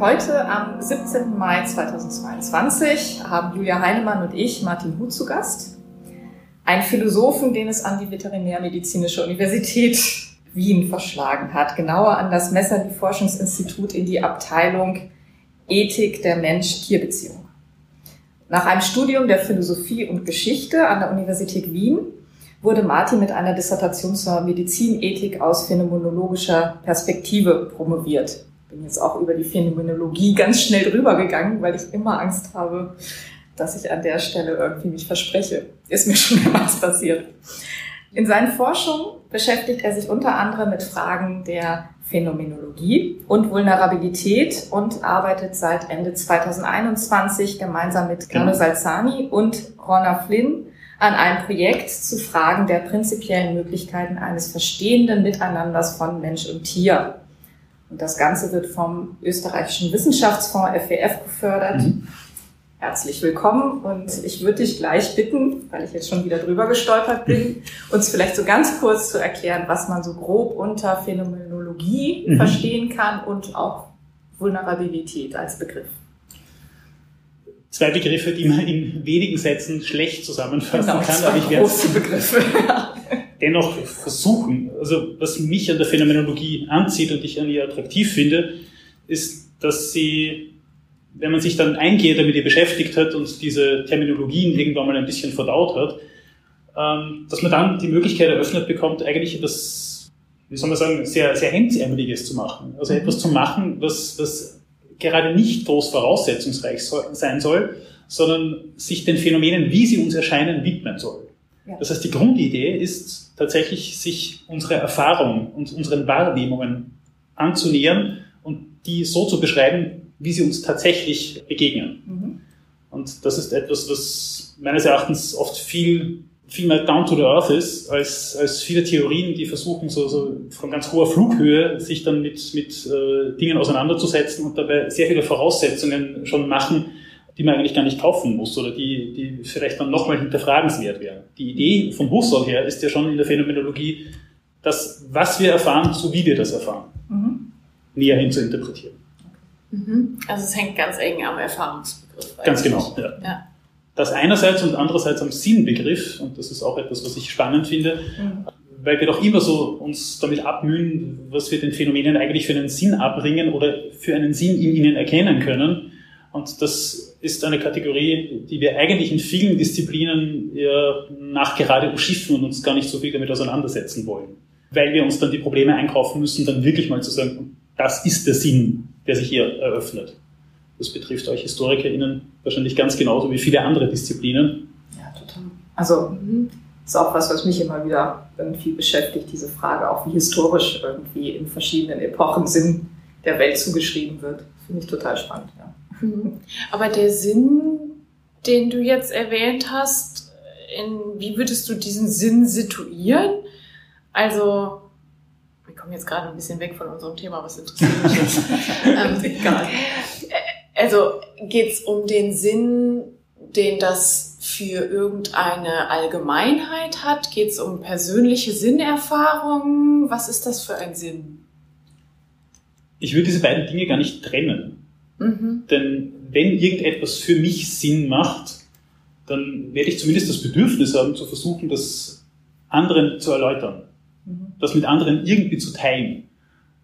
Heute am 17. Mai 2022 haben Julia Heinemann und ich Martin Huth zu Gast. Ein Philosophen, den es an die Veterinärmedizinische Universität Wien verschlagen hat. Genauer an das Messerli-Forschungsinstitut in die Abteilung Ethik der Mensch-Tier-Beziehung. Nach einem Studium der Philosophie und Geschichte an der Universität Wien wurde Martin mit einer Dissertation zur Medizinethik aus phänomenologischer Perspektive promoviert bin jetzt auch über die Phänomenologie ganz schnell drüber gegangen, weil ich immer Angst habe, dass ich an der Stelle irgendwie mich verspreche. Ist mir schon mehrmals passiert. In seinen Forschungen beschäftigt er sich unter anderem mit Fragen der Phänomenologie und Vulnerabilität und arbeitet seit Ende 2021 gemeinsam mit Carlo genau. Salzani und Ronna Flynn an einem Projekt zu Fragen der prinzipiellen Möglichkeiten eines verstehenden Miteinanders von Mensch und Tier. Und das Ganze wird vom österreichischen Wissenschaftsfonds FWF gefördert. Mhm. Herzlich willkommen und ich würde dich gleich bitten, weil ich jetzt schon wieder drüber gestolpert bin, uns vielleicht so ganz kurz zu erklären, was man so grob unter Phänomenologie mhm. verstehen kann und auch Vulnerabilität als Begriff. Zwei Begriffe, die man in wenigen Sätzen schlecht zusammenfassen genau, kann, aber ich werde Begriffe dennoch versuchen. Also was mich an der Phänomenologie anzieht und ich an ihr attraktiv finde, ist, dass sie, wenn man sich dann eingehend damit beschäftigt hat und diese Terminologien irgendwann mal ein bisschen verdaut hat, ähm, dass man dann die Möglichkeit eröffnet bekommt, eigentlich etwas, wie soll man sagen, sehr, sehr hemdsärmeliges zu machen. Also etwas zu machen, was, was gerade nicht groß voraussetzungsreich sein soll, sondern sich den Phänomenen, wie sie uns erscheinen, widmen soll. Das heißt, die Grundidee ist tatsächlich, sich unsere Erfahrungen und unseren Wahrnehmungen anzunähern und die so zu beschreiben, wie sie uns tatsächlich begegnen. Mhm. Und das ist etwas, was meines Erachtens oft viel, viel mehr down to the earth ist, als, als viele Theorien, die versuchen, so, so von ganz hoher Flughöhe sich dann mit, mit äh, Dingen auseinanderzusetzen und dabei sehr viele Voraussetzungen schon machen, die man eigentlich gar nicht kaufen muss oder die, die vielleicht dann nochmal hinterfragenswert wären. Die Idee von Husserl her ist ja schon in der Phänomenologie, das, was wir erfahren, so wie wir das erfahren, mhm. näher hin zu interpretieren. Mhm. Also es hängt ganz eng am Erfahrungsbegriff. Ganz genau, ja. ja. Das einerseits und andererseits am Sinnbegriff, und das ist auch etwas, was ich spannend finde, mhm. weil wir doch immer so uns damit abmühen, was wir den Phänomenen eigentlich für einen Sinn abbringen oder für einen Sinn in ihnen erkennen können. Und das ist eine Kategorie, die wir eigentlich in vielen Disziplinen nachgerade umschiffen und uns gar nicht so viel damit auseinandersetzen wollen. Weil wir uns dann die Probleme einkaufen müssen, dann wirklich mal zu sagen, das ist der Sinn, der sich hier eröffnet. Das betrifft euch HistorikerInnen wahrscheinlich ganz genauso wie viele andere Disziplinen. Ja, total. Also, mhm. ist auch was, was mich immer wieder irgendwie beschäftigt, diese Frage, auch wie historisch irgendwie in verschiedenen Epochen Sinn der Welt zugeschrieben wird. Finde ich total spannend, ja. Mhm. Aber der Sinn, den du jetzt erwähnt hast, in, wie würdest du diesen Sinn situieren? Also, wir kommen jetzt gerade ein bisschen weg von unserem Thema, was interessiert mich jetzt. ähm, Egal. Also geht es um den Sinn den das für irgendeine Allgemeinheit hat? Geht es um persönliche Sinnerfahrungen? Was ist das für ein Sinn? Ich würde diese beiden Dinge gar nicht trennen. Mhm. Denn wenn irgendetwas für mich Sinn macht, dann werde ich zumindest das Bedürfnis haben, zu versuchen, das anderen zu erläutern. Mhm. Das mit anderen irgendwie zu teilen.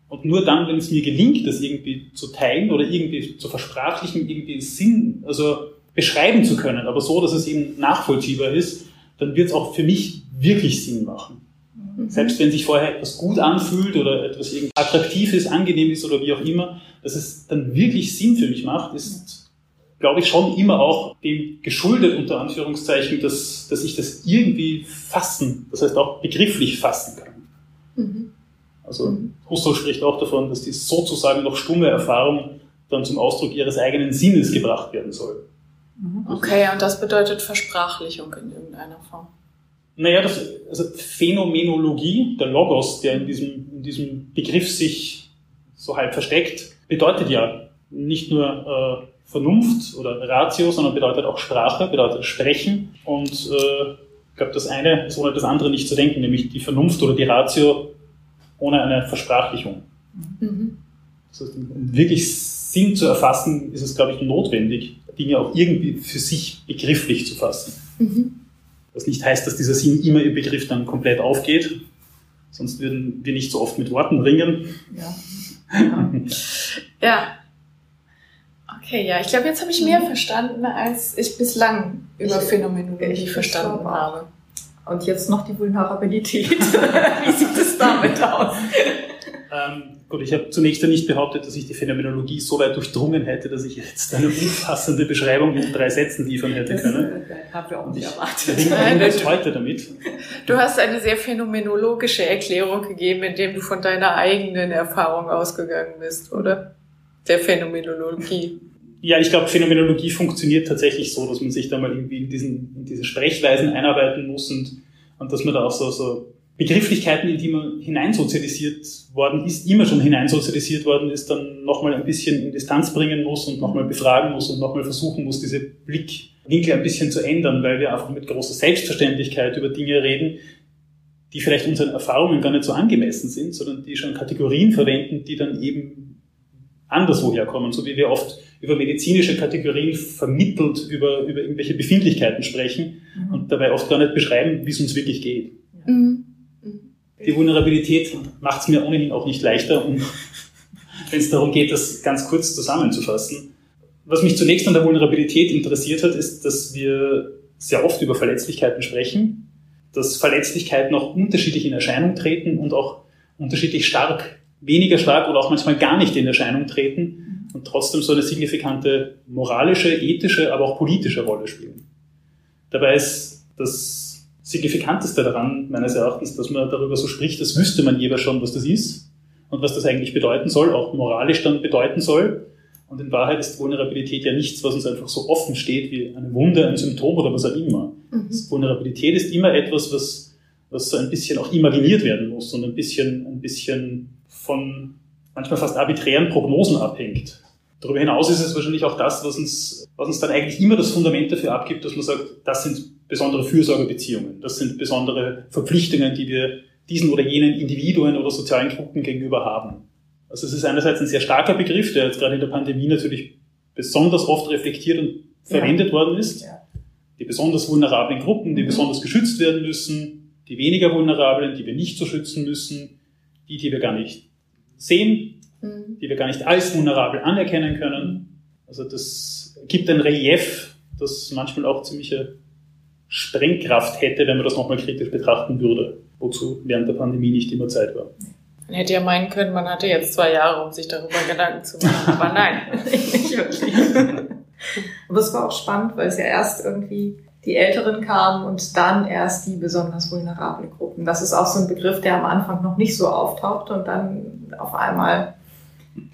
Und nur dann, wenn es mir gelingt, das irgendwie zu teilen oder irgendwie zu versprachlichen, irgendwie Sinn, also beschreiben zu können, aber so, dass es eben nachvollziehbar ist, dann wird es auch für mich wirklich Sinn machen. Mhm. Selbst wenn sich vorher etwas gut anfühlt oder etwas irgendwie attraktiv ist, angenehm ist oder wie auch immer, dass es dann wirklich Sinn für mich macht, ist, glaube ich, schon immer auch dem geschuldet, unter Anführungszeichen, dass, dass ich das irgendwie fassen, das heißt auch begrifflich fassen kann. Mhm. Also mhm. Husserl spricht auch davon, dass die sozusagen noch stumme Erfahrung dann zum Ausdruck ihres eigenen Sinnes gebracht werden soll. Mhm. Okay, und das bedeutet Versprachlichung in irgendeiner Form. Naja, das, also Phänomenologie, der Logos, der in diesem, in diesem Begriff sich so halb versteckt, bedeutet ja nicht nur äh, Vernunft oder Ratio, sondern bedeutet auch Sprache, bedeutet Sprechen. Und äh, ich glaube, das eine ist ohne das andere nicht zu denken, nämlich die Vernunft oder die Ratio ohne eine Versprachlichung. Mhm. Das heißt, um wirklich Sinn zu erfassen, ist es, glaube ich, notwendig, Dinge auch irgendwie für sich begrifflich zu fassen. Mhm. Was nicht heißt, dass dieser Sinn immer im Begriff dann komplett aufgeht, sonst würden wir nicht so oft mit Worten ringen. Ja. Ja. ja. Okay, ja, ich glaube, jetzt habe ich mehr verstanden, als ich bislang über Phänomenologie verstanden habe. Und jetzt noch die Vulnerabilität. Wie sieht es damit aus? Ähm, gut, ich habe zunächst ja nicht behauptet, dass ich die Phänomenologie so weit durchdrungen hätte, dass ich jetzt eine umfassende Beschreibung in drei Sätzen liefern hätte können. Das haben wir auch nicht erwartet. Ich ringe bis heute damit. Du hast eine sehr phänomenologische Erklärung gegeben, indem du von deiner eigenen Erfahrung ausgegangen bist, oder? Der Phänomenologie. Ja, ich glaube, Phänomenologie funktioniert tatsächlich so, dass man sich da mal irgendwie in, diesen, in diese Sprechweisen einarbeiten muss und, und dass man da auch so, so Begrifflichkeiten, in die man hineinsozialisiert worden ist, immer schon hineinsozialisiert worden ist, dann nochmal ein bisschen in Distanz bringen muss und nochmal befragen muss und nochmal versuchen muss, diese Blickwinkel ein bisschen zu ändern, weil wir einfach mit großer Selbstverständlichkeit über Dinge reden, die vielleicht unseren Erfahrungen gar nicht so angemessen sind, sondern die schon Kategorien verwenden, die dann eben anderswo herkommen, so wie wir oft über medizinische Kategorien vermittelt über, über irgendwelche Befindlichkeiten sprechen mhm. und dabei oft gar nicht beschreiben, wie es uns wirklich geht. Mhm. Die Vulnerabilität macht es mir ohnehin auch nicht leichter, um, wenn es darum geht, das ganz kurz zusammenzufassen. Was mich zunächst an der Vulnerabilität interessiert hat, ist, dass wir sehr oft über Verletzlichkeiten sprechen, dass Verletzlichkeiten auch unterschiedlich in Erscheinung treten und auch unterschiedlich stark, weniger stark oder auch manchmal gar nicht in Erscheinung treten und trotzdem so eine signifikante moralische, ethische, aber auch politische Rolle spielen. Dabei ist das Signifikanteste daran, meines Erachtens, dass man darüber so spricht, als wüsste man jeweils schon, was das ist und was das eigentlich bedeuten soll, auch moralisch dann bedeuten soll. Und in Wahrheit ist Vulnerabilität ja nichts, was uns einfach so offen steht wie eine Wunde, ein Symptom oder was auch immer. Mhm. Vulnerabilität ist immer etwas, was, was so ein bisschen auch imaginiert werden muss und ein bisschen, ein bisschen von manchmal fast arbiträren Prognosen abhängt. Darüber hinaus ist es wahrscheinlich auch das, was uns, was uns dann eigentlich immer das Fundament dafür abgibt, dass man sagt, das sind besondere Fürsorgebeziehungen, das sind besondere Verpflichtungen, die wir diesen oder jenen Individuen oder sozialen Gruppen gegenüber haben. Also es ist einerseits ein sehr starker Begriff, der jetzt gerade in der Pandemie natürlich besonders oft reflektiert und verwendet ja. worden ist. Ja. Die besonders vulnerablen Gruppen, die mhm. besonders geschützt werden müssen, die weniger vulnerablen, die wir nicht so schützen müssen, die, die wir gar nicht sehen, Mhm. die wir gar nicht als vulnerabel anerkennen können. Also das gibt ein Relief, das manchmal auch ziemliche Sprengkraft hätte, wenn man das nochmal kritisch betrachten würde, wozu während der Pandemie nicht immer Zeit war. Man hätte ja meinen können, man hatte jetzt zwei Jahre, um sich darüber Gedanken zu machen, aber nein, nicht wirklich. Aber es war auch spannend, weil es ja erst irgendwie die Älteren kamen und dann erst die besonders vulnerablen Gruppen. Das ist auch so ein Begriff, der am Anfang noch nicht so auftaucht und dann auf einmal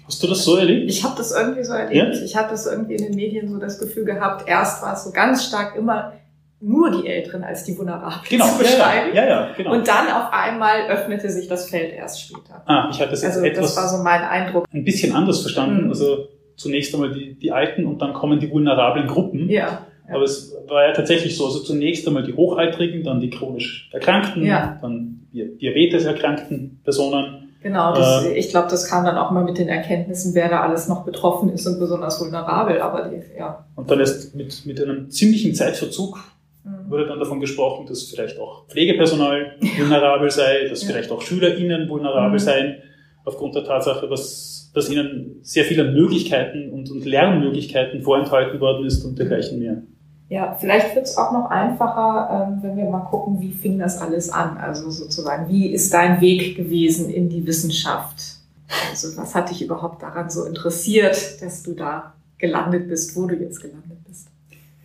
Hast du das so erlebt? Ich habe das irgendwie so erlebt. Ja? Ich habe das irgendwie in den Medien so das Gefühl gehabt, erst war es so ganz stark immer nur die Älteren als die Vulnerablen genau. zu beschreiben. Ja, ja, ja, genau. Und dann auf einmal öffnete sich das Feld erst später. Ah, ich hatte das jetzt also, etwas das war so mein Eindruck. Ein bisschen anders verstanden. Mhm. Also zunächst einmal die, die Alten und dann kommen die vulnerablen Gruppen. Ja. Ja. Aber es war ja tatsächlich so, also zunächst einmal die Hochaltrigen, dann die chronisch Erkrankten, Ja. dann die Diabetes erkrankten Personen. Genau, das, Äh. ich glaube, das kam dann auch mal mit den Erkenntnissen, wer da alles noch betroffen ist und besonders vulnerabel, aber die, ja. Und dann erst mit, mit einem ziemlichen Zeitverzug Mhm. wurde dann davon gesprochen, dass vielleicht auch Pflegepersonal vulnerabel sei, dass Ja. vielleicht auch SchülerInnen vulnerabel Mhm. seien, aufgrund der Tatsache, was, dass ihnen sehr viele Möglichkeiten und, und Lernmöglichkeiten vorenthalten worden ist und dergleichen mehr. Ja, vielleicht wird es auch noch einfacher, ähm, wenn wir mal gucken, wie fing das alles an? Also sozusagen, wie ist dein Weg gewesen in die Wissenschaft? Also was hat dich überhaupt daran so interessiert, dass du da gelandet bist, wo du jetzt gelandet bist?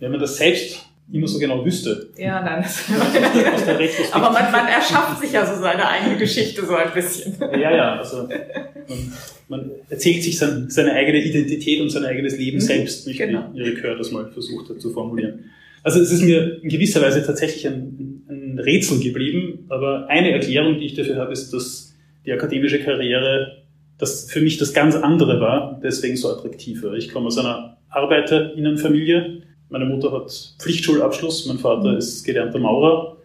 Wenn man das selbst immer so genau wüsste. Ja, nein. Aber man, man erschafft sich ja so seine eigene Geschichte so ein bisschen. Ja, ja, also man, man erzählt sich sein, seine eigene Identität und sein eigenes Leben Mhm, selbst, nicht genau. wie Erik Hör das mal versucht hat zu formulieren. Also es ist mir in gewisser Weise tatsächlich ein, ein Rätsel geblieben, aber eine Erklärung, die ich dafür habe, ist, dass die akademische Karriere das für mich das ganz andere war, deswegen so attraktiv war. Ich komme aus einer Arbeiterinnenfamilie. Meine Mutter hat Pflichtschulabschluss, mein Vater Mhm. ist gelernter Maurer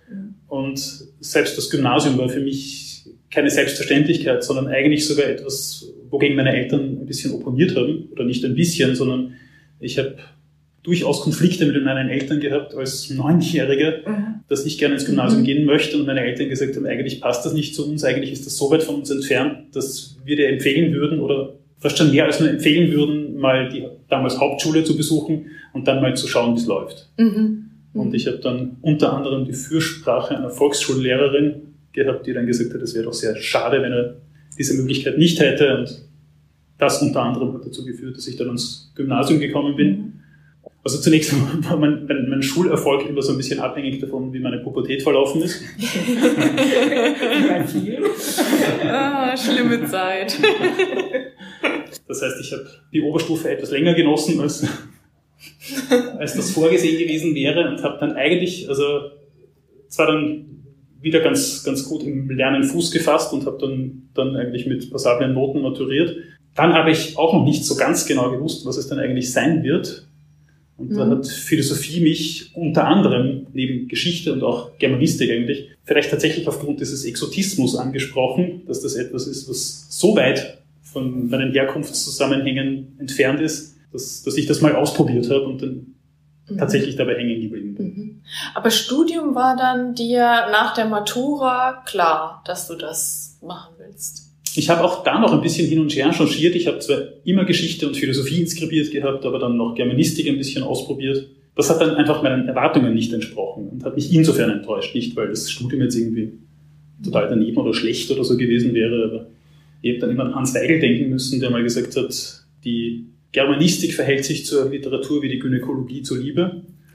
und selbst das Gymnasium war für mich keine Selbstverständlichkeit, sondern eigentlich sogar etwas, wogegen meine Eltern ein bisschen opponiert haben. Oder nicht ein bisschen, sondern ich habe durchaus Konflikte mit meinen Eltern gehabt als Neunjähriger, Mhm. dass ich gerne ins Gymnasium Mhm. gehen möchte und meine Eltern gesagt haben, eigentlich passt das nicht zu uns, eigentlich ist das so weit von uns entfernt, dass wir dir empfehlen würden oder fast schon mehr als nur empfehlen würden, mal die damals Hauptschule zu besuchen und dann mal zu schauen, wie es läuft. Mhm. Und ich habe dann unter anderem die Fürsprache einer Volksschullehrerin gehabt, die dann gesagt hat, es wäre doch sehr schade, wenn er diese Möglichkeit nicht hätte. Und das unter anderem hat dazu geführt, dass ich dann ans Gymnasium gekommen bin. Also zunächst war mein, mein, mein Schulerfolg immer so ein bisschen abhängig davon, wie meine Pubertät verlaufen ist. Ah, schlimme Zeit. Das heißt, ich habe die Oberstufe etwas länger genossen, als, als das vorgesehen gewesen wäre und habe dann eigentlich, also zwar dann wieder ganz, ganz gut im Lernen Fuß gefasst und habe dann, dann eigentlich mit passablen Noten maturiert. Dann habe ich auch noch nicht so ganz genau gewusst, was es dann eigentlich sein wird. Und da Mhm. hat Philosophie mich unter anderem neben Geschichte und auch Germanistik eigentlich vielleicht tatsächlich aufgrund dieses Exotismus angesprochen, dass das etwas ist, was so weit von meinen Herkunftszusammenhängen entfernt ist, dass, dass ich das mal ausprobiert habe und dann tatsächlich dabei hängen geblieben bin. Mhm. Aber Studium war dann dir nach der Matura klar, dass du das machen willst. Ich habe auch da noch ein bisschen hin und her changiert. Ich habe zwar immer Geschichte und Philosophie inskribiert gehabt, aber dann noch Germanistik ein bisschen ausprobiert. Das hat dann einfach meinen Erwartungen nicht entsprochen und hat mich insofern enttäuscht. Nicht, weil das Studium jetzt irgendwie total daneben oder schlecht oder so gewesen wäre, aber ich habe dann immer an Hans Weigel denken müssen, der mal gesagt hat, die Germanistik verhält sich zur Literatur wie die Gynäkologie zur Liebe.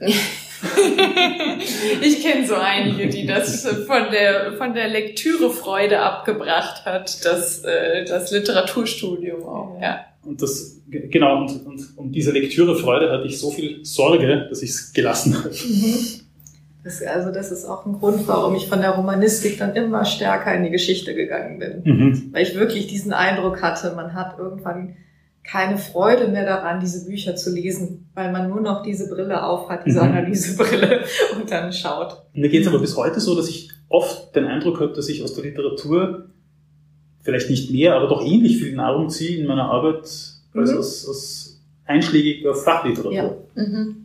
ich kenne so einige, die das von der, von der Lektürefreude abgebracht hat, das, äh, das Literaturstudium auch. Ja. Und das, genau, und, und um diese Lektürefreude hatte ich so viel Sorge, dass ich es gelassen habe. Das, also das ist auch ein Grund, warum ich von der Romanistik dann immer stärker in die Geschichte gegangen bin. Mhm. Weil ich wirklich diesen Eindruck hatte, man hat irgendwann keine Freude mehr daran, diese Bücher zu lesen, weil man nur noch diese Brille aufhat, diese Mhm. Analysebrille und dann schaut. Mir geht es aber bis heute so, dass ich oft den Eindruck habe, dass ich aus der Literatur vielleicht nicht mehr, aber doch ähnlich viel Nahrung ziehe in meiner Arbeit als Mhm. aus, aus einschlägiger Fachliteratur. Ja. Mhm.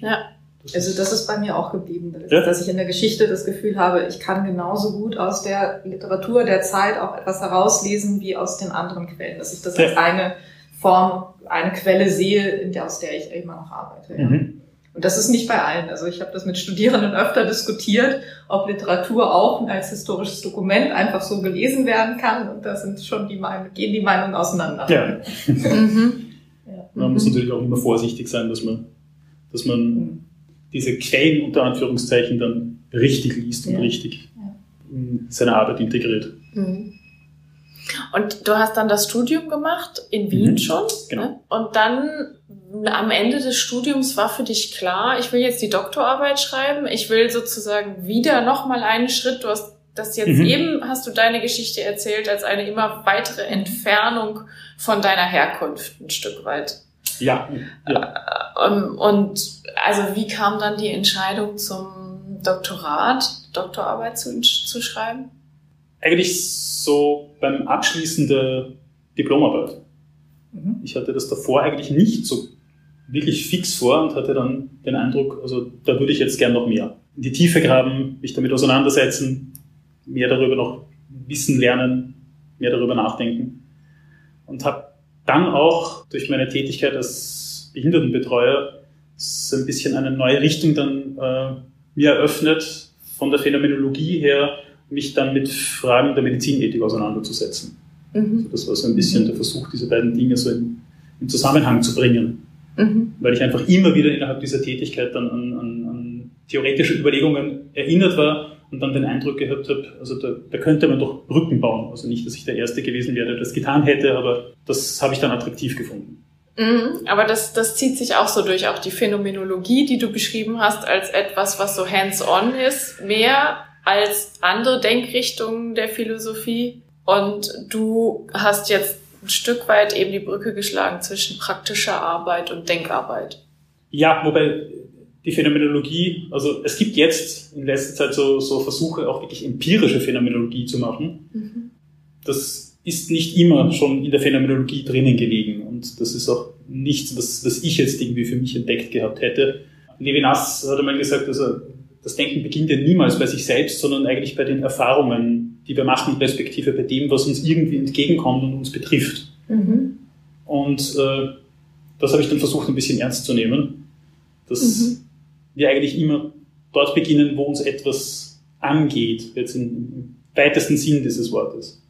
Ja. Das Also das ist bei mir auch geblieben, dass, Ja. dass ich in der Geschichte das Gefühl habe, ich kann genauso gut aus der Literatur der Zeit auch etwas herauslesen wie aus den anderen Quellen. Dass ich das Ja. als eine Form, eine Quelle sehe, in der, aus der ich immer noch arbeite. Ja. Mhm. Und das ist nicht bei allen. Also ich habe das mit Studierenden öfter diskutiert, ob Literatur auch als historisches Dokument einfach so gelesen werden kann. Und da sind schon die Meinungen, gehen die Meinungen auseinander. Ja. Mhm. Ja. Man muss Mhm. natürlich auch immer vorsichtig sein, dass man, dass man Mhm. diese Quellen unter Anführungszeichen dann richtig liest und Ja. richtig Ja. in seine Arbeit integriert. Mhm. Und du hast dann das Studium gemacht in Wien Mhm. schon. Genau. Ne? Und dann am Ende des Studiums war für dich klar, ich will jetzt die Doktorarbeit schreiben, ich will sozusagen wieder nochmal einen Schritt, du hast das jetzt Mhm. eben, hast du deine Geschichte erzählt, als eine immer weitere Entfernung von deiner Herkunft ein Stück weit. Ja. ja. Ähm, und also wie kam dann die Entscheidung zum Doktorat, Doktorarbeit zu, zu schreiben? Eigentlich so beim Abschließen der Diplomarbeit. Mhm. Ich hatte das davor eigentlich nicht so wirklich fix vor und hatte dann den Eindruck, also da würde ich jetzt gern noch mehr in die Tiefe graben, mich damit auseinandersetzen, mehr darüber noch wissen lernen, mehr darüber nachdenken. Und habe dann auch durch meine Tätigkeit als Behindertenbetreuer so ein bisschen eine neue Richtung dann äh, mir eröffnet, von der Phänomenologie her, mich dann mit Fragen der Medizinethik auseinanderzusetzen. Mhm. Also das war so ein bisschen der Versuch, diese beiden Dinge so in, in Zusammenhang zu bringen. Mhm. Weil ich einfach immer wieder innerhalb dieser Tätigkeit dann an, an, an theoretische Überlegungen erinnert war und dann den Eindruck gehabt habe, also da, da könnte man doch Brücken bauen. Also nicht, dass ich der Erste gewesen wäre, der das getan hätte, aber das habe ich dann attraktiv gefunden. Mhm, aber das, das zieht sich auch so durch, auch die Phänomenologie, die du beschrieben hast, als etwas, was so hands-on ist, mehr als andere Denkrichtungen der Philosophie. Und du hast jetzt ein Stück weit eben die Brücke geschlagen zwischen praktischer Arbeit und Denkarbeit. Ja, wobei die Phänomenologie, also es gibt jetzt in letzter Zeit so, so Versuche, auch wirklich empirische Phänomenologie zu machen. Mhm. Das ist nicht immer schon in der Phänomenologie drinnen gelegen und das ist auch nichts, was, was ich jetzt irgendwie für mich entdeckt gehabt hätte. Levinas hat einmal gesagt, also das Denken beginnt ja niemals bei sich selbst, sondern eigentlich bei den Erfahrungen, die wir machen, respektive bei dem, was uns irgendwie entgegenkommt und uns betrifft. Mhm. Und äh, das habe ich dann versucht, ein bisschen ernst zu nehmen, dass mhm. wir eigentlich immer dort beginnen, wo uns etwas angeht, jetzt im weitesten Sinn dieses Wortes.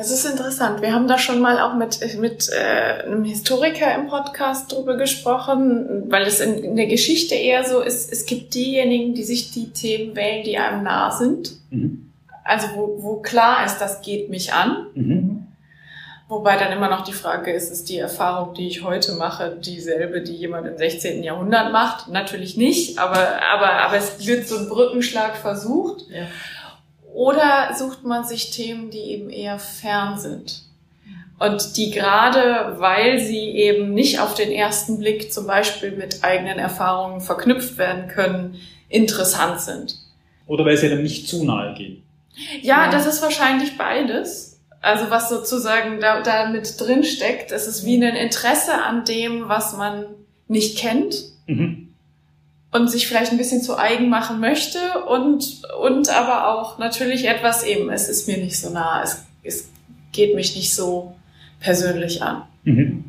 Es ist interessant. Wir haben da schon mal auch mit, mit äh, einem Historiker im Podcast drüber gesprochen, weil es in, in der Geschichte eher so ist, es gibt diejenigen, die sich die Themen wählen, die einem nah sind. Mhm. Also wo, wo klar ist, das geht mich an. Mhm. Wobei dann immer noch die Frage ist, ist die Erfahrung, die ich heute mache, dieselbe, die jemand im 16. Jahrhundert macht? Natürlich nicht, aber, aber, aber es wird so ein Brückenschlag versucht. Ja. Oder sucht man sich Themen, die eben eher fern sind? Und die gerade, weil sie eben nicht auf den ersten Blick zum Beispiel mit eigenen Erfahrungen verknüpft werden können, interessant sind. Oder weil sie dann nicht zu nahe gehen. Ja, ja. das ist wahrscheinlich beides. Also was sozusagen da, da mit drin steckt, es ist wie ein Interesse an dem, was man nicht kennt. Mhm und sich vielleicht ein bisschen zu eigen machen möchte und, und aber auch natürlich etwas eben, es ist mir nicht so nah, es, es geht mich nicht so persönlich an. Mhm.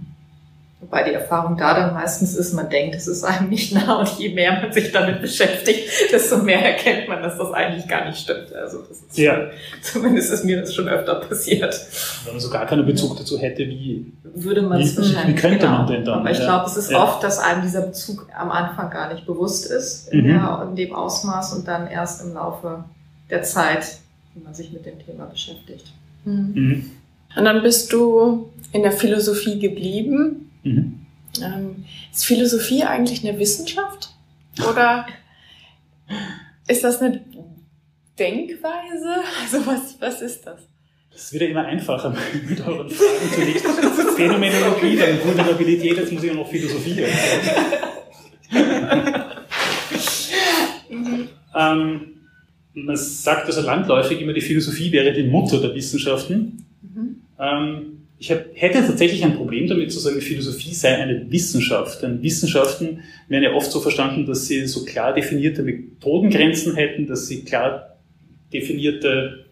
Wobei die Erfahrung da dann meistens ist, man denkt, es ist einem nicht nah und je mehr man sich damit beschäftigt, desto mehr erkennt man, dass das eigentlich gar nicht stimmt. Also das ist ja. Schon, zumindest ist mir das schon öfter passiert. Wenn man so gar keinen Bezug dazu hätte, wie würde man es wahrscheinlich. Wie könnte genau. man denn dann? Aber ich glaube, es ist ja. oft, dass einem dieser Bezug am Anfang gar nicht bewusst ist, in, mhm. der, in dem Ausmaß und dann erst im Laufe der Zeit, wie man sich mit dem Thema beschäftigt. Mhm. Mhm. Und dann bist du in der Philosophie geblieben Mhm. Ähm, ist Philosophie eigentlich eine Wissenschaft? Oder ist das eine Denkweise? Also was, was ist das? Das wird ja immer einfacher mit euren Fragen zunächst. Phänomenologie, dann Vulnerabilität, jetzt muss ich auch noch Philosophie ähm, man sagt also landläufig immer, die Philosophie wäre die Mutter der Wissenschaften. Mhm. Ähm, ich hab, hätte tatsächlich ein Problem damit zu sagen, Philosophie sei eine Wissenschaft. Denn Wissenschaften werden ja oft so verstanden, dass sie so klar definierte Methodengrenzen hätten, dass sie klar definierte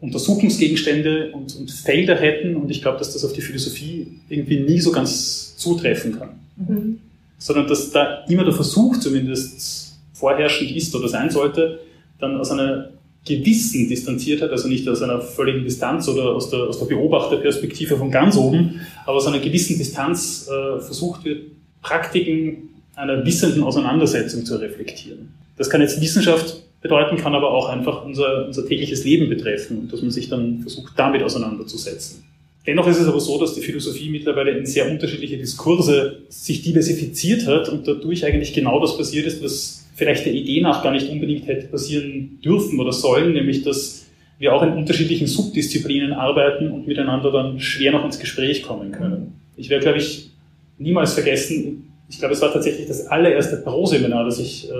Untersuchungsgegenstände und, und Felder hätten. Und ich glaube, dass das auf die Philosophie irgendwie nie so ganz zutreffen kann. Mhm. Sondern dass da immer der Versuch zumindest vorherrschend ist oder sein sollte, dann aus einer Gewissen distanziert hat, also nicht aus einer völligen Distanz oder aus der, aus der Beobachterperspektive von ganz oben, aber aus einer gewissen Distanz äh, versucht wird, Praktiken einer wissenden Auseinandersetzung zu reflektieren. Das kann jetzt Wissenschaft bedeuten, kann aber auch einfach unser, unser tägliches Leben betreffen und dass man sich dann versucht, damit auseinanderzusetzen. Dennoch ist es aber so, dass die Philosophie mittlerweile in sehr unterschiedliche Diskurse sich diversifiziert hat und dadurch eigentlich genau das passiert ist, was vielleicht der Idee nach gar nicht unbedingt hätte passieren dürfen oder sollen, nämlich dass wir auch in unterschiedlichen Subdisziplinen arbeiten und miteinander dann schwer noch ins Gespräch kommen können. Ich wäre, glaube ich, niemals vergessen, ich glaube, es war tatsächlich das allererste Pro-Seminar, das ich äh,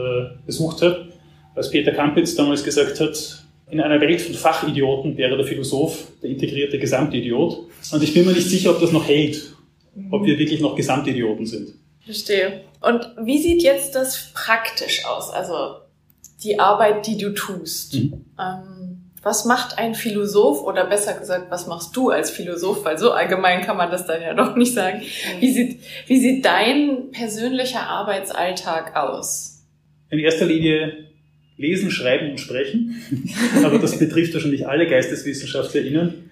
besucht habe, als Peter Kampitz damals gesagt hat, in einer Welt von Fachidioten wäre der Philosoph der integrierte Gesamtidiot. Und ich bin mir nicht sicher, ob das noch hält, ob wir wirklich noch Gesamtidioten sind. Verstehe. Und wie sieht jetzt das praktisch aus? Also die Arbeit, die du tust. Mhm. Ähm, was macht ein Philosoph oder besser gesagt, was machst du als Philosoph? Weil so allgemein kann man das dann ja doch nicht sagen. Wie sieht, wie sieht dein persönlicher Arbeitsalltag aus? In erster Linie lesen, schreiben und sprechen. Aber das betrifft wahrscheinlich alle GeisteswissenschaftlerInnen.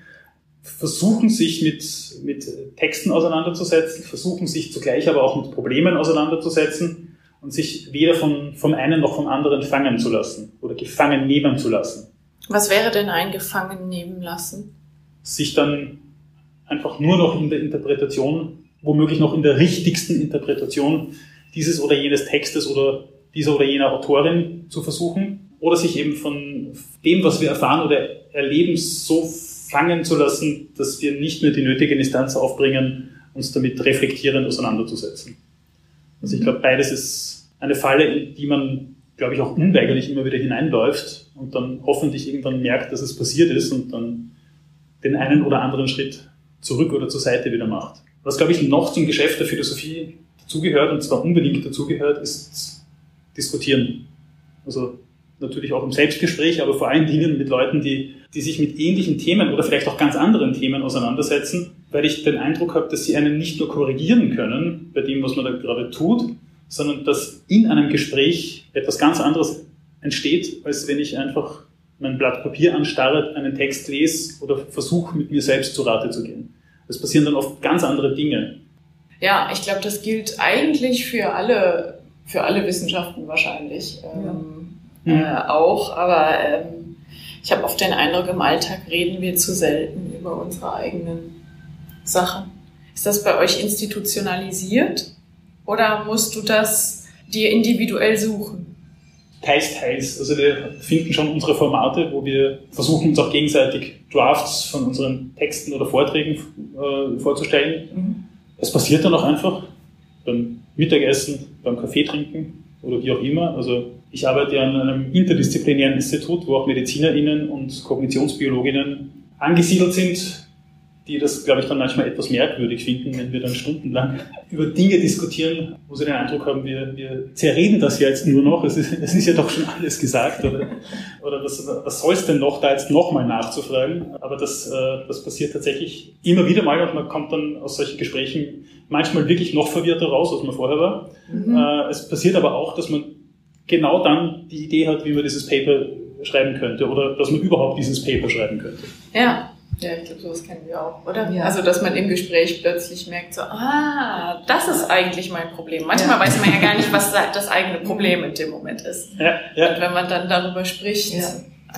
Versuchen sich mit, mit Texten auseinanderzusetzen, versuchen sich zugleich aber auch mit Problemen auseinanderzusetzen und sich weder von, vom einen noch vom anderen fangen zu lassen oder gefangen nehmen zu lassen. Was wäre denn ein Gefangen nehmen lassen? Sich dann einfach nur noch in der Interpretation, womöglich noch in der richtigsten Interpretation dieses oder jenes Textes oder dieser oder jener Autorin zu versuchen oder sich eben von dem, was wir erfahren oder erleben, so fangen zu lassen, dass wir nicht mehr die nötige Instanz aufbringen, uns damit reflektierend auseinanderzusetzen. Also ich glaube, beides ist eine Falle, in die man, glaube ich, auch unweigerlich immer wieder hineinläuft und dann hoffentlich irgendwann merkt, dass es passiert ist und dann den einen oder anderen Schritt zurück oder zur Seite wieder macht. Was, glaube ich, noch zum Geschäft der Philosophie dazugehört, und zwar unbedingt dazugehört, ist diskutieren. Also natürlich auch im Selbstgespräch, aber vor allen Dingen mit Leuten, die, die sich mit ähnlichen Themen oder vielleicht auch ganz anderen Themen auseinandersetzen, weil ich den Eindruck habe, dass sie einen nicht nur korrigieren können bei dem, was man da gerade tut, sondern dass in einem Gespräch etwas ganz anderes entsteht, als wenn ich einfach mein Blatt Papier anstarre, einen Text lese oder versuche, mit mir selbst zu Rate zu gehen. Es passieren dann oft ganz andere Dinge. Ja, ich glaube, das gilt eigentlich für alle, für alle Wissenschaften wahrscheinlich ähm, ja. äh, auch. Aber ähm, ich habe oft den Eindruck, im Alltag reden wir zu selten über unsere eigenen Sachen. Ist das bei euch institutionalisiert oder musst du das dir individuell suchen? teils, teils. Also wir finden schon unsere Formate, wo wir versuchen, uns auch gegenseitig Drafts von unseren Texten oder Vorträgen äh, vorzustellen. Mhm. Es passiert dann auch einfach beim Mittagessen, beim Kaffee trinken oder wie auch immer. Also ich arbeite ja an einem interdisziplinären Institut, wo auch MedizinerInnen und Kognitionsbiologinnen angesiedelt sind, die das, glaube ich, dann manchmal etwas merkwürdig finden, wenn wir dann stundenlang über Dinge diskutieren, wo sie den Eindruck haben, wir, wir zerreden das ja jetzt nur noch, es ist, es ist ja doch schon alles gesagt, oder, oder was, was soll es denn noch, da jetzt nochmal nachzufragen? Aber das, äh, das passiert tatsächlich immer wieder mal und man kommt dann aus solchen Gesprächen manchmal wirklich noch verwirrter raus, als man vorher war. Mhm. Äh, es passiert aber auch, dass man genau dann die Idee hat, wie man dieses Paper schreiben könnte oder dass man überhaupt dieses Paper schreiben könnte. Ja. Ja, ich glaube, sowas kennen wir auch, oder? Ja. Also, dass man im Gespräch plötzlich merkt, so, ah, das ist eigentlich mein Problem. Manchmal ja. weiß man ja gar nicht, was das eigene Problem in dem Moment ist. Ja, ja. Und wenn man dann darüber spricht. Ja.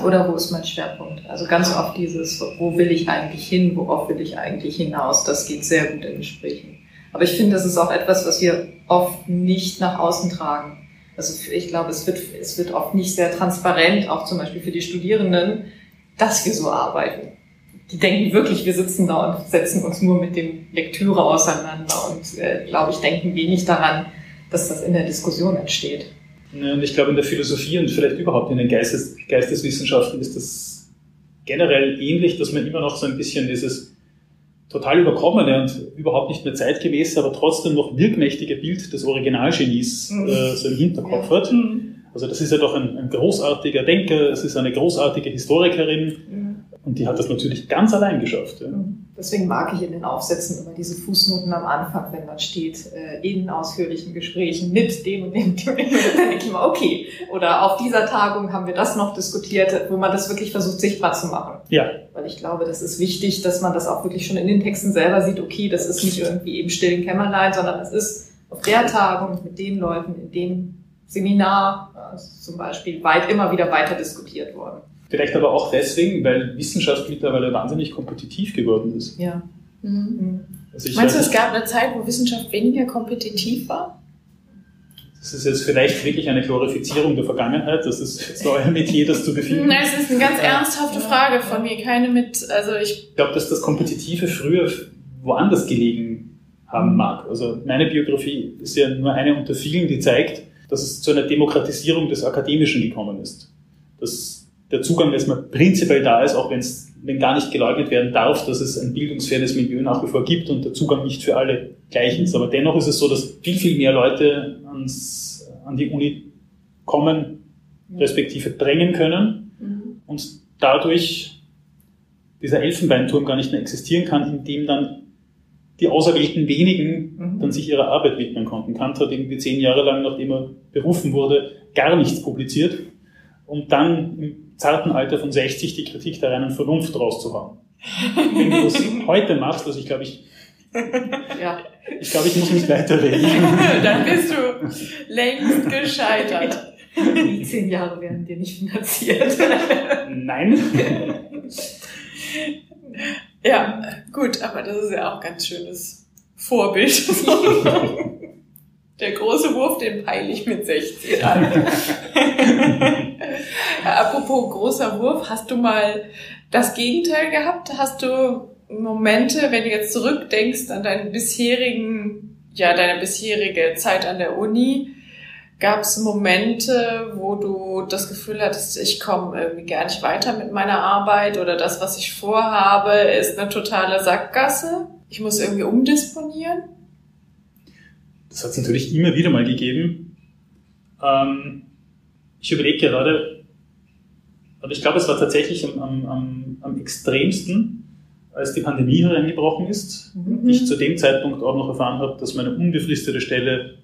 Oder wo ist mein Schwerpunkt? Also ganz oft dieses, wo will ich eigentlich hin, worauf will ich eigentlich hinaus, das geht sehr gut in Gesprächen. Aber ich finde, das ist auch etwas, was wir oft nicht nach außen tragen. Also ich glaube, es wird, es wird oft nicht sehr transparent, auch zum Beispiel für die Studierenden, dass wir so arbeiten die denken wirklich, wir sitzen da und setzen uns nur mit dem Lektüre auseinander und, äh, glaube ich, denken wenig daran, dass das in der Diskussion entsteht. Ja, und ich glaube, in der Philosophie und vielleicht überhaupt in den Geistes, Geisteswissenschaften ist das generell ähnlich, dass man immer noch so ein bisschen dieses total überkommene und überhaupt nicht mehr zeitgemäße, aber trotzdem noch wirkmächtige Bild des Originalgenies mhm. äh, so im Hinterkopf ja. hat. Mhm. Also das ist ja doch ein, ein großartiger Denker, es ist eine großartige Historikerin. Mhm und die hat das natürlich ganz allein geschafft. Ja. Deswegen mag ich in den Aufsätzen immer diese Fußnoten am Anfang, wenn dann steht, äh, in ausführlichen Gesprächen mit dem und dem, dem, dann denke ich immer, okay. Oder auf dieser Tagung haben wir das noch diskutiert, wo man das wirklich versucht, sichtbar zu machen. Ja. Weil ich glaube, das ist wichtig, dass man das auch wirklich schon in den Texten selber sieht, okay, das ist nicht irgendwie eben still im Kämmerlein, sondern es ist auf der Tagung mit den Leuten, in dem Seminar zum Beispiel weit immer wieder weiter diskutiert worden. Vielleicht aber auch deswegen, weil Wissenschaft mittlerweile wahnsinnig kompetitiv geworden ist. Ja. Mhm. Also Meinst du, es gab eine Zeit, wo Wissenschaft weniger kompetitiv war? Das ist jetzt vielleicht wirklich eine Glorifizierung der Vergangenheit. Das ist jetzt euer Metier, das zu befinden. Nein, es ist eine ganz ernsthafte Frage von mir. Keine mit, also ich. Ich glaube, dass das Kompetitive früher woanders gelegen haben mag. Also meine Biografie ist ja nur eine unter vielen, die zeigt, dass es zu einer Demokratisierung des Akademischen gekommen ist. Dass der Zugang erstmal prinzipiell da ist, auch wenn es wenn gar nicht geleugnet werden darf, dass es ein bildungsfernes Milieu nach wie vor gibt und der Zugang nicht für alle gleich ist. Aber dennoch ist es so, dass viel, viel mehr Leute ans, an die Uni kommen, respektive drängen können mhm. und dadurch dieser Elfenbeinturm gar nicht mehr existieren kann, in dem dann die auserwählten wenigen mhm. dann sich ihrer Arbeit widmen konnten. Kant hat irgendwie zehn Jahre lang, nachdem er berufen wurde, gar nichts publiziert, um dann im zarten Alter von 60 die Kritik der reinen Vernunft rauszuhauen. Wenn du das heute machst, also ich glaube, ich, ja. ich glaube, ich muss nicht weiterreden. dann bist du längst gescheitert. Die zehn Jahre werden dir nicht finanziert. Nein. Ja, gut, aber das ist ja auch ein ganz schönes Vorbild. Der große Wurf, den peile ich mit 16 an. Apropos großer Wurf, hast du mal das Gegenteil gehabt? Hast du Momente, wenn du jetzt zurückdenkst an deinen bisherigen, ja, deine bisherige Zeit an der Uni, Gab es Momente, wo du das Gefühl hattest, ich komme irgendwie gar nicht weiter mit meiner Arbeit oder das, was ich vorhabe, ist eine totale Sackgasse? Ich muss irgendwie umdisponieren? Das hat es natürlich immer wieder mal gegeben. Ähm, ich überlege gerade, aber ich glaube, es war tatsächlich am, am, am extremsten, als die Pandemie hereingebrochen ist. Mhm. Ich zu dem Zeitpunkt auch noch erfahren habe, dass meine unbefristete Stelle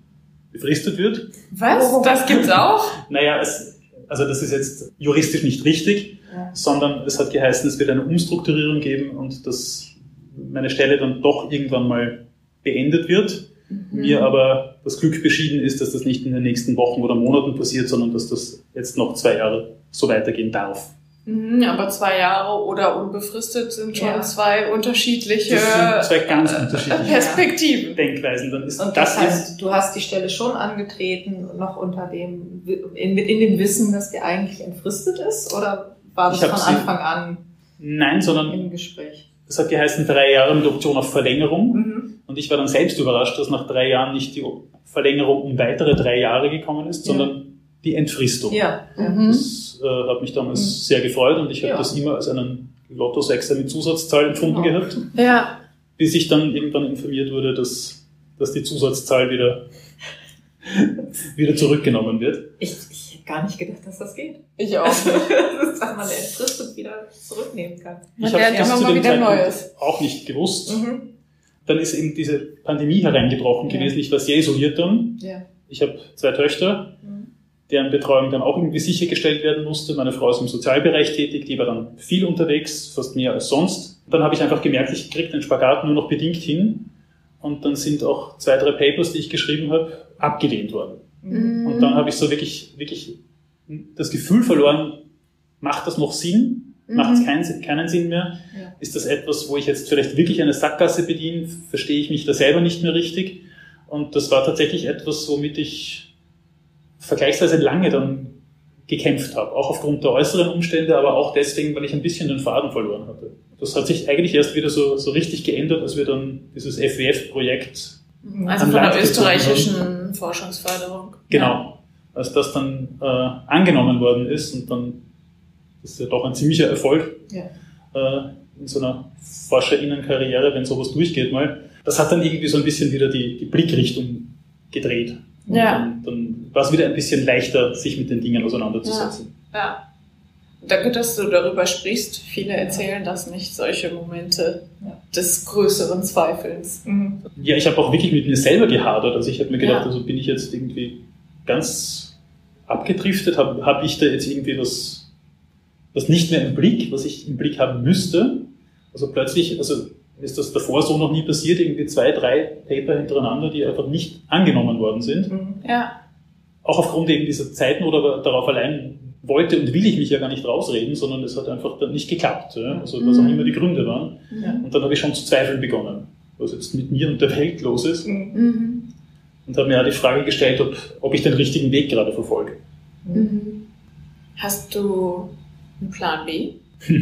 befristet wird. Was? Oh. Das gibt's auch? Naja, es, also das ist jetzt juristisch nicht richtig, ja. sondern es hat geheißen, es wird eine Umstrukturierung geben und dass meine Stelle dann doch irgendwann mal beendet wird. Mhm. Mir aber das Glück beschieden ist, dass das nicht in den nächsten Wochen oder Monaten passiert, sondern dass das jetzt noch zwei Jahre so weitergehen darf. Mhm, aber zwei Jahre oder unbefristet sind schon ja. zwei unterschiedliche das sind zwei ganz unterschiedliche Perspektiven. Denkweisen. Dann ist und das, das heißt, du hast die Stelle schon angetreten, noch unter dem, in, in dem Wissen, dass die eigentlich entfristet ist? Oder war das von Anfang an Nein, sondern im Gespräch? Es hat geheißen drei Jahre mit Option auf Verlängerung. Mhm. Und ich war dann selbst überrascht, dass nach drei Jahren nicht die Verlängerung um weitere drei Jahre gekommen ist, ja. sondern die Entfristung. Ja. Mhm. Das äh, hat mich damals mhm. sehr gefreut und ich habe ja. das immer als einen Lotto-Sechser mit Zusatzzahl empfunden ja. gehabt. Ja. Bis ich dann irgendwann informiert wurde, dass, dass die Zusatzzahl wieder, wieder zurückgenommen wird. Ich, gar nicht gedacht, dass das geht. Ich auch nicht. das ist, dass man Entfristung wieder zurücknehmen kann. Man ich habe das zu dem Zeitpunkt Neues. auch nicht gewusst. Mhm. Dann ist eben diese Pandemie hereingebrochen ja. gewesen. Ich war sehr isoliert dann. Ja. Ich habe zwei Töchter deren Betreuung dann auch irgendwie sichergestellt werden musste. Meine Frau ist im Sozialbereich tätig, die war dann viel unterwegs, fast mehr als sonst. Dann habe ich einfach gemerkt, ich kriege den Spagat nur noch bedingt hin. Und dann sind auch zwei, drei Papers, die ich geschrieben habe, abgelehnt worden. Mhm. Und dann habe ich so wirklich, wirklich das Gefühl verloren, macht das noch Sinn? Mhm. Macht es keinen, keinen Sinn mehr? Ja. Ist das etwas, wo ich jetzt vielleicht wirklich eine Sackgasse bediene? Verstehe ich mich da selber nicht mehr richtig? Und das war tatsächlich etwas, womit ich vergleichsweise lange dann gekämpft habe, auch aufgrund der äußeren Umstände, aber auch deswegen, weil ich ein bisschen den Faden verloren hatte. Das hat sich eigentlich erst wieder so, so richtig geändert, als wir dann dieses FWF-Projekt also von der österreichischen. Forschungsförderung. Genau, als das dann äh, angenommen worden ist und dann das ist ja doch ein ziemlicher Erfolg ja. äh, in so einer Forscherinnenkarriere, wenn sowas durchgeht mal. Das hat dann irgendwie so ein bisschen wieder die, die Blickrichtung gedreht. Und ja. dann, dann war es wieder ein bisschen leichter, sich mit den Dingen auseinanderzusetzen. Ja. ja. Danke, dass du darüber sprichst. Viele erzählen das nicht, solche Momente ja. des größeren Zweifelns. Mhm. Ja, ich habe auch wirklich mit mir selber gehadert. Also ich habe mir gedacht, ja. also bin ich jetzt irgendwie ganz abgedriftet, habe hab ich da jetzt irgendwie was, was nicht mehr im Blick, was ich im Blick haben müsste. Also plötzlich, also ist das davor so noch nie passiert, irgendwie zwei, drei Paper hintereinander, die einfach nicht angenommen worden sind. Mhm. Ja. Auch aufgrund eben dieser Zeiten oder darauf allein wollte und will ich mich ja gar nicht rausreden, sondern es hat einfach dann nicht geklappt. Ja? Also was mhm. auch immer die Gründe waren. Ja. Und dann habe ich schon zu zweifeln begonnen, was jetzt mit mir und der Welt los ist. Mhm. Und habe mir ja die Frage gestellt, ob, ob ich den richtigen Weg gerade verfolge. Mhm. Hast du einen Plan B?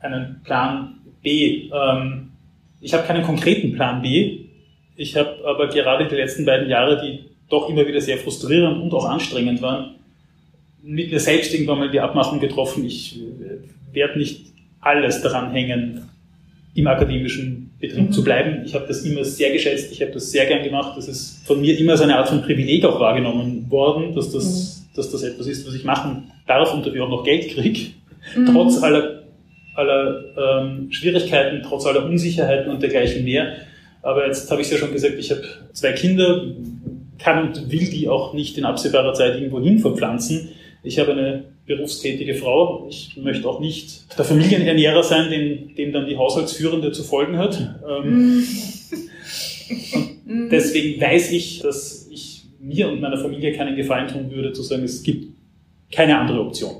einen Plan B. Ähm, Ich habe keinen konkreten Plan B. Ich habe aber gerade die letzten beiden Jahre, die doch immer wieder sehr frustrierend und auch anstrengend waren, mit mir selbst irgendwann mal die Abmachung getroffen, ich werde nicht alles daran hängen, im akademischen Betrieb zu bleiben. Ich habe das immer sehr geschätzt, ich habe das sehr gern gemacht. Das ist von mir immer so eine Art von Privileg auch wahrgenommen worden, dass das, mhm. dass das etwas ist, was ich machen darf und dafür auch noch Geld kriege. Mhm. Trotz aller, aller ähm, Schwierigkeiten, trotz aller Unsicherheiten und dergleichen mehr. Aber jetzt habe ich es ja schon gesagt, ich habe zwei Kinder, kann und will die auch nicht in absehbarer Zeit irgendwo hin verpflanzen. Ich habe eine berufstätige Frau. Ich möchte auch nicht der Familienernährer sein, dem, dem dann die Haushaltsführende zu folgen hat. Ähm, und deswegen weiß ich, dass ich mir und meiner Familie keinen Gefallen tun würde, zu sagen, es gibt keine andere Option.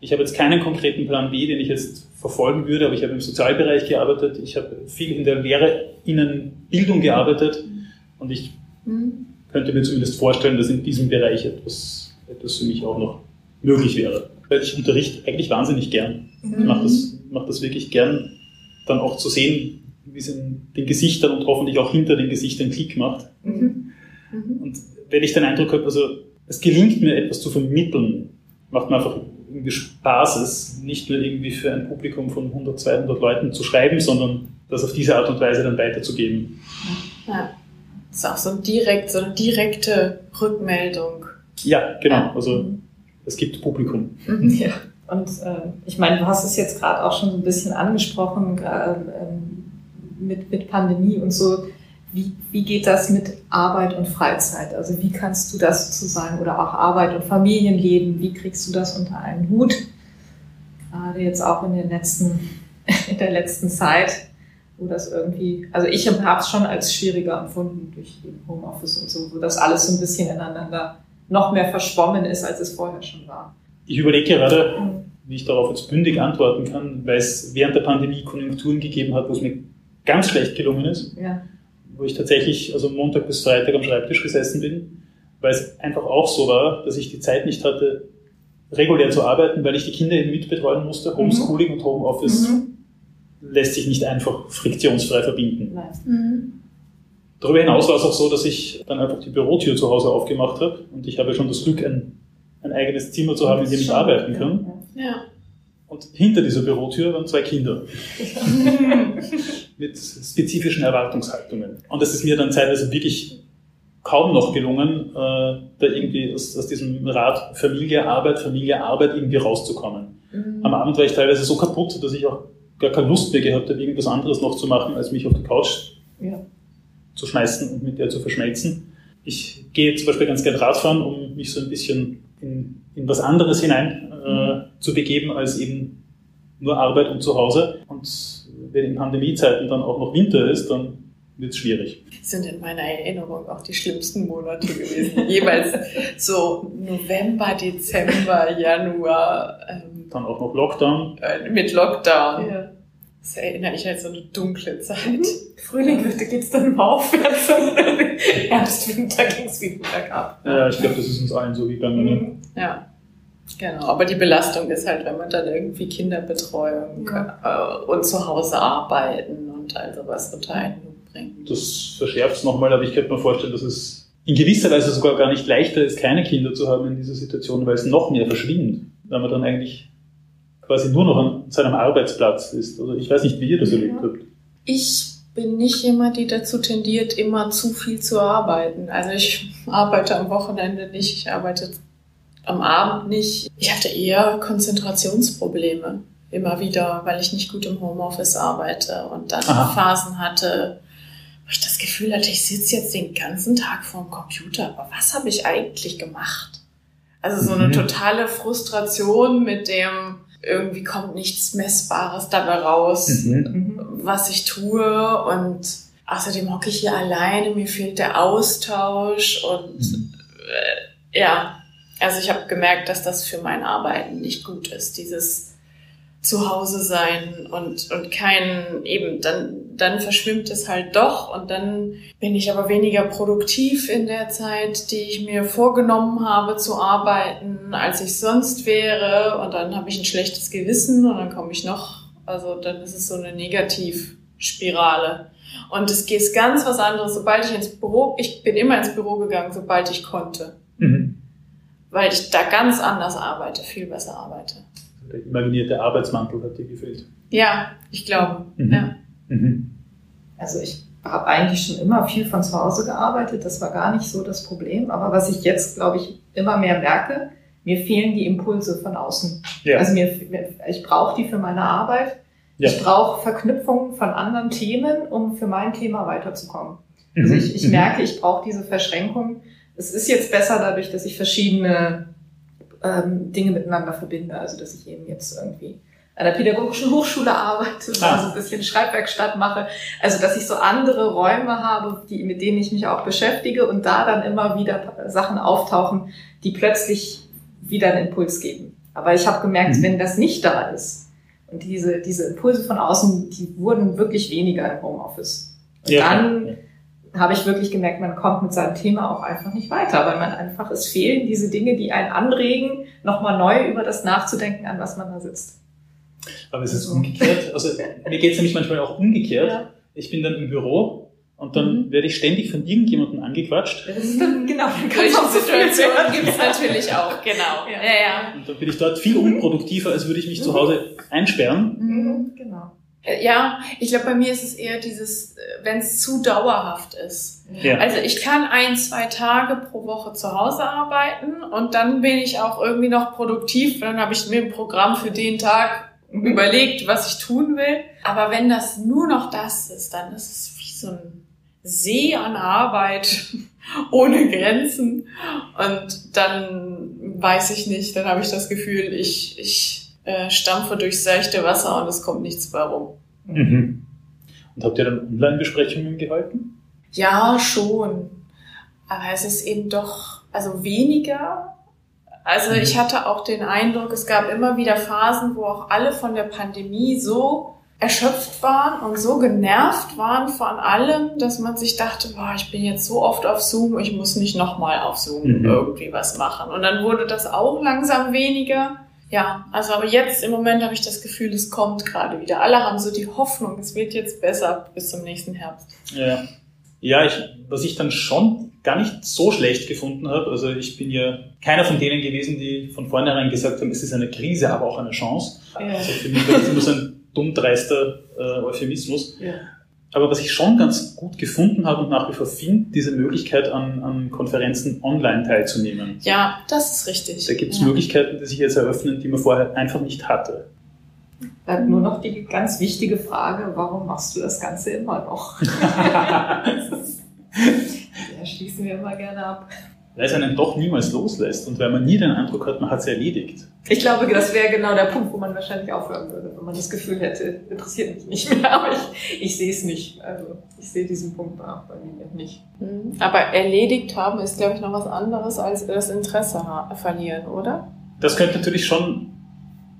Ich habe jetzt keinen konkreten Plan B, den ich jetzt verfolgen würde, aber ich habe im Sozialbereich gearbeitet, ich habe viel in der Lehrerinnenbildung gearbeitet und ich mhm. könnte mir zumindest vorstellen, dass in diesem Bereich etwas, etwas für mich auch noch möglich wäre. Weil ich unterrichte eigentlich wahnsinnig gern. Mhm. Ich mache das, mach das wirklich gern, dann auch zu sehen, wie es in den Gesichtern und hoffentlich auch hinter den Gesichtern Klick macht. Mhm. Mhm. Und wenn ich den Eindruck habe, also es gelingt mir etwas zu vermitteln, macht mir einfach irgendwie Spaß, es nicht nur irgendwie für ein Publikum von 100, 200 Leuten zu schreiben, sondern das auf diese Art und Weise dann weiterzugeben. Ja. Das ist auch so, direkt, so eine direkte Rückmeldung. Ja, genau. Also mhm es gibt Publikum. Mhm. Ja. Und äh, ich meine, du hast es jetzt gerade auch schon so ein bisschen angesprochen äh, mit, mit Pandemie und so. Wie, wie geht das mit Arbeit und Freizeit? Also wie kannst du das sozusagen oder auch Arbeit und Familienleben, wie kriegst du das unter einen Hut? Gerade jetzt auch in, den letzten, in der letzten Zeit, wo das irgendwie, also ich habe es schon als schwieriger empfunden durch Homeoffice und so, wo das alles so ein bisschen ineinander noch mehr verschwommen ist, als es vorher schon war. Ich überlege gerade, wie ich darauf jetzt bündig antworten kann, weil es während der Pandemie Konjunkturen gegeben hat, wo es mir ganz schlecht gelungen ist, ja. wo ich tatsächlich also Montag bis Freitag am Schreibtisch gesessen bin, weil es einfach auch so war, dass ich die Zeit nicht hatte, regulär zu arbeiten, weil ich die Kinder eben mitbetreuen musste. Mhm. Homeschooling und Homeoffice mhm. lässt sich nicht einfach friktionsfrei verbinden. Nein. Mhm. Darüber hinaus war es auch so, dass ich dann einfach die Bürotür zu Hause aufgemacht habe und ich habe schon das Glück, ein, ein eigenes Zimmer zu haben, in dem ich arbeiten kann. Ja. Und hinter dieser Bürotür waren zwei Kinder mit spezifischen Erwartungshaltungen. Und es ist mir dann zeitweise wirklich kaum noch gelungen, äh, da irgendwie aus, aus diesem Rad Familie, Arbeit, Familie, Arbeit irgendwie rauszukommen. Mhm. Am Abend war ich teilweise so kaputt, dass ich auch gar keine Lust mehr gehabt habe, irgendwas anderes noch zu machen, als mich auf die Couch ja zu schmeißen und mit der zu verschmelzen. Ich gehe zum Beispiel ganz gerne Radfahren, um mich so ein bisschen in, in was anderes hinein äh, zu begeben als eben nur Arbeit und zu Hause. Und wenn in Pandemiezeiten dann auch noch Winter ist, dann wird es schwierig. Sind in meiner Erinnerung auch die schlimmsten Monate gewesen. Jeweils so November, Dezember, Januar. Ähm, dann auch noch Lockdown. Äh, mit Lockdown. Ja. Das erinnere ich an so eine dunkle Zeit. Mhm. Frühling geht es dann aufwärts und Herbst, Winter ging es wieder bergab. Ja, ich glaube, das ist uns allen so wie bei mir. Mhm. Ja, genau. Aber die Belastung ist halt, wenn man dann irgendwie Kinderbetreuung ja. äh, und zu Hause arbeiten und all sowas unter einen Hut bringt. Das verschärft es nochmal, aber ich könnte mir vorstellen, dass es in gewisser Weise sogar gar nicht leichter ist, keine Kinder zu haben in dieser Situation, weil es noch mehr verschwindet, weil man dann eigentlich quasi nur noch an seinem Arbeitsplatz ist. Also ich weiß nicht, wie ihr das erlebt habt. Ich bin nicht jemand, die dazu tendiert, immer zu viel zu arbeiten. Also ich arbeite am Wochenende nicht, ich arbeite am Abend nicht. Ich hatte eher Konzentrationsprobleme immer wieder, weil ich nicht gut im Homeoffice arbeite und dann Aha. Phasen hatte, wo ich das Gefühl hatte, ich sitze jetzt den ganzen Tag vorm Computer, aber was habe ich eigentlich gemacht? Also so eine mhm. totale Frustration mit dem, irgendwie kommt nichts Messbares dabei raus, mhm. was ich tue und außerdem hocke ich hier alleine, mir fehlt der Austausch und mhm. äh, ja, also ich habe gemerkt, dass das für mein Arbeiten nicht gut ist, dieses Zuhause sein und, und kein, eben, dann, dann verschwimmt es halt doch und dann bin ich aber weniger produktiv in der Zeit, die ich mir vorgenommen habe zu arbeiten, als ich sonst wäre und dann habe ich ein schlechtes Gewissen und dann komme ich noch, also dann ist es so eine Negativ, Spirale. Und es geht ganz was anderes, sobald ich ins Büro, ich bin immer ins Büro gegangen, sobald ich konnte. Mhm. Weil ich da ganz anders arbeite, viel besser arbeite. Der imaginierte Arbeitsmantel hat dir gefehlt. Ja, ich glaube. Mhm. Ja. Mhm. Also ich habe eigentlich schon immer viel von zu Hause gearbeitet. Das war gar nicht so das Problem. Aber was ich jetzt, glaube ich, immer mehr merke, mir fehlen die Impulse von außen. Ja. Also mir, ich brauche die für meine Arbeit. Ja. Ich brauche Verknüpfungen von anderen Themen, um für mein Thema weiterzukommen. Mhm. Also ich, ich mhm. merke, ich brauche diese Verschränkung. Es ist jetzt besser dadurch, dass ich verschiedene ähm, Dinge miteinander verbinde. Also dass ich eben jetzt irgendwie an der pädagogischen Hochschule arbeite, ah. also ein bisschen Schreibwerkstatt mache. Also dass ich so andere Räume habe, die, mit denen ich mich auch beschäftige und da dann immer wieder Sachen auftauchen, die plötzlich wieder einen Impuls geben. Aber ich habe gemerkt, mhm. wenn das nicht da ist und diese, diese Impulse von außen, die wurden wirklich weniger im Homeoffice. Und ja, dann ja. habe ich wirklich gemerkt, man kommt mit seinem Thema auch einfach nicht weiter, weil man einfach, es fehlen diese Dinge, die einen anregen, nochmal neu über das nachzudenken, an was man da sitzt. Aber es ist umgekehrt. Also mir geht es nämlich manchmal auch umgekehrt. Ja. Ich bin dann im Büro und dann mhm. werde ich ständig von irgendjemandem angequatscht. Das ist dann, genau, dann kann Solche Situationen gibt es natürlich auch, genau. Ja. ja. Ja, Und dann bin ich dort viel unproduktiver, als würde ich mich mhm. zu Hause einsperren. Mhm, genau. Ja, ich glaube, bei mir ist es eher dieses, äh, wenn es zu dauerhaft ist. Ja. Also ich kann ein, zwei Tage pro Woche zu Hause arbeiten und dann bin ich auch irgendwie noch produktiv. Dann habe ich mir ein Programm für den Tag. Überlegt, was ich tun will. Aber wenn das nur noch das ist, dann ist es wie so ein See an Arbeit ohne Grenzen. Und dann weiß ich nicht, dann habe ich das Gefühl, ich, ich äh, stampfe durchs seichte Wasser und es kommt nichts mehr rum. Mhm. Und habt ihr dann Online-Besprechungen gehalten? Ja, schon. Aber es ist eben doch, also weniger. Also mhm. ich hatte auch den Eindruck, es gab immer wieder Phasen, wo auch alle von der Pandemie so erschöpft waren und so genervt waren von allem, dass man sich dachte, boah, ich bin jetzt so oft auf Zoom, ich muss nicht nochmal auf Zoom mhm. irgendwie was machen. Und dann wurde das auch langsam weniger. Ja, also aber jetzt im Moment habe ich das Gefühl, es kommt gerade wieder. Alle haben so die Hoffnung, es wird jetzt besser bis zum nächsten Herbst. Ja, ja ich, was ich dann schon gar nicht so schlecht gefunden habe, also ich bin ja keiner von denen gewesen, die von vornherein gesagt haben, es ist eine Krise, aber auch eine Chance. Ja. Also für mich war das immer so ein dummdreister äh, Euphemismus. Ja. Aber was ich schon ganz gut gefunden habe und nach wie vor finde, diese Möglichkeit an, an Konferenzen online teilzunehmen. Ja, das ist richtig. Da gibt es ja. Möglichkeiten, die sich jetzt eröffnen, die man vorher einfach nicht hatte. Bleibt nur noch die ganz wichtige Frage, warum machst du das Ganze immer noch? ja, schließen wir immer gerne ab weil es einen doch niemals loslässt und weil man nie den Eindruck hat, man hat es erledigt. Ich glaube, das wäre genau der Punkt, wo man wahrscheinlich aufhören würde, wenn man das Gefühl hätte, interessiert mich nicht mehr, aber ich, ich sehe es nicht. Also ich sehe diesen Punkt bei mir nicht. Mhm. Aber erledigt haben ist, glaube ich, noch was anderes als das Interesse verlieren, oder? Das könnte natürlich schon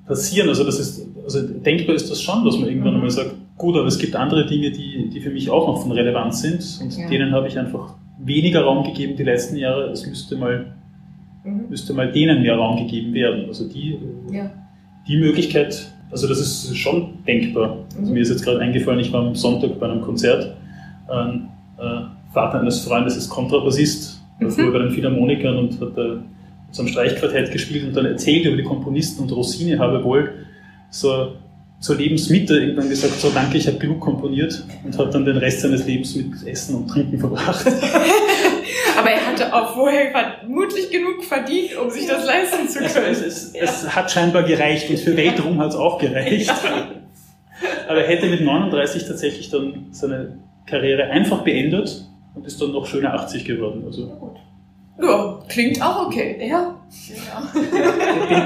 passieren. Also das ist, also denkbar ist das schon, dass man irgendwann mhm. einmal sagt, gut, aber es gibt andere Dinge, die, die für mich auch noch von Relevanz sind und ja. denen habe ich einfach weniger Raum gegeben die letzten Jahre. Es müsste mal, mhm. müsste mal denen mehr Raum gegeben werden. Also die, ja. die Möglichkeit, also das ist schon denkbar. Also mhm. mir ist jetzt gerade eingefallen, ich war am Sonntag bei einem Konzert. Ein äh, Vater eines Freundes ist Kontrabassist, war mhm. früher bei den Philharmonikern und hat da so ein Streichquartett gespielt und dann erzählt über die Komponisten und Rossini habe wohl so zur Lebensmitte irgendwann gesagt, so danke, ich habe genug komponiert und hat dann den Rest seines Lebens mit Essen und Trinken verbracht. Aber er hatte auch vorher vermutlich genug verdient, um sich das leisten zu können. Es, es, ja. es hat scheinbar gereicht und für Weltruhm hat es auch gereicht. Ja. Aber er hätte mit 39 tatsächlich dann seine Karriere einfach beendet und ist dann noch schöne 80 geworden. Also. Ja, klingt auch okay. Ja. ja.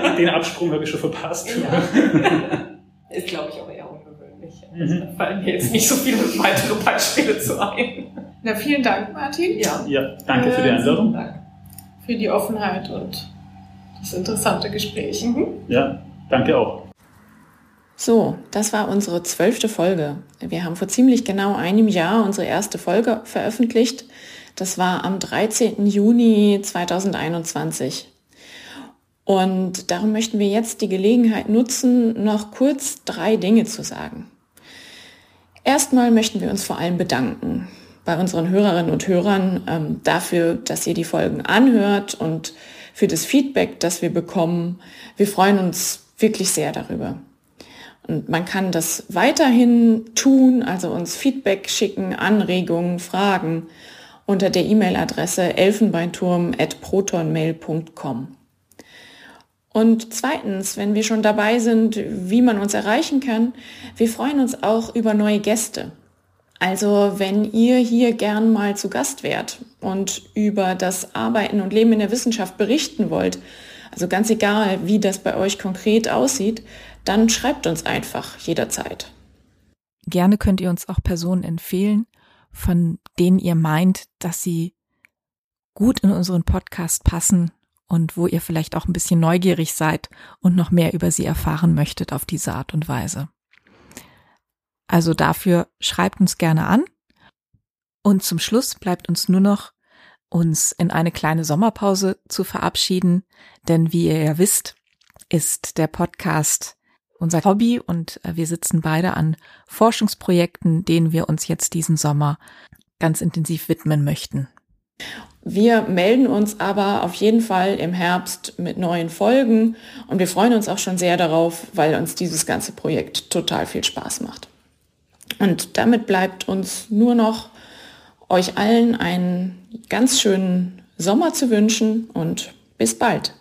Den, den Absprung habe ich schon verpasst. Ja. Ist, glaube ich, auch eher ungewöhnlich. Also, mhm. da fallen mir jetzt nicht so viele weitere Beispiele zu ein. Na, vielen Dank, Martin. Ja, ja danke für die Einladung. Dank. Für die Offenheit und das interessante Gespräch. Mhm. Ja, danke auch. So, das war unsere zwölfte Folge. Wir haben vor ziemlich genau einem Jahr unsere erste Folge veröffentlicht. Das war am 13. Juni 2021. Und darum möchten wir jetzt die Gelegenheit nutzen, noch kurz drei Dinge zu sagen. Erstmal möchten wir uns vor allem bedanken bei unseren Hörerinnen und Hörern ähm, dafür, dass ihr die Folgen anhört und für das Feedback, das wir bekommen. Wir freuen uns wirklich sehr darüber. Und man kann das weiterhin tun, also uns Feedback schicken, Anregungen, Fragen unter der E-Mail-Adresse elfenbeinturm.protonmail.com. Und zweitens, wenn wir schon dabei sind, wie man uns erreichen kann, wir freuen uns auch über neue Gäste. Also wenn ihr hier gern mal zu Gast wärt und über das Arbeiten und Leben in der Wissenschaft berichten wollt, also ganz egal, wie das bei euch konkret aussieht, dann schreibt uns einfach jederzeit. Gerne könnt ihr uns auch Personen empfehlen, von denen ihr meint, dass sie gut in unseren Podcast passen und wo ihr vielleicht auch ein bisschen neugierig seid und noch mehr über sie erfahren möchtet auf diese Art und Weise. Also dafür schreibt uns gerne an. Und zum Schluss bleibt uns nur noch, uns in eine kleine Sommerpause zu verabschieden, denn wie ihr ja wisst, ist der Podcast unser Hobby und äh, wir sitzen beide an Forschungsprojekten, denen wir uns jetzt diesen Sommer ganz intensiv widmen möchten. Wir melden uns aber auf jeden Fall im Herbst mit neuen Folgen und wir freuen uns auch schon sehr darauf, weil uns dieses ganze Projekt total viel Spaß macht. Und damit bleibt uns nur noch euch allen einen ganz schönen Sommer zu wünschen und bis bald.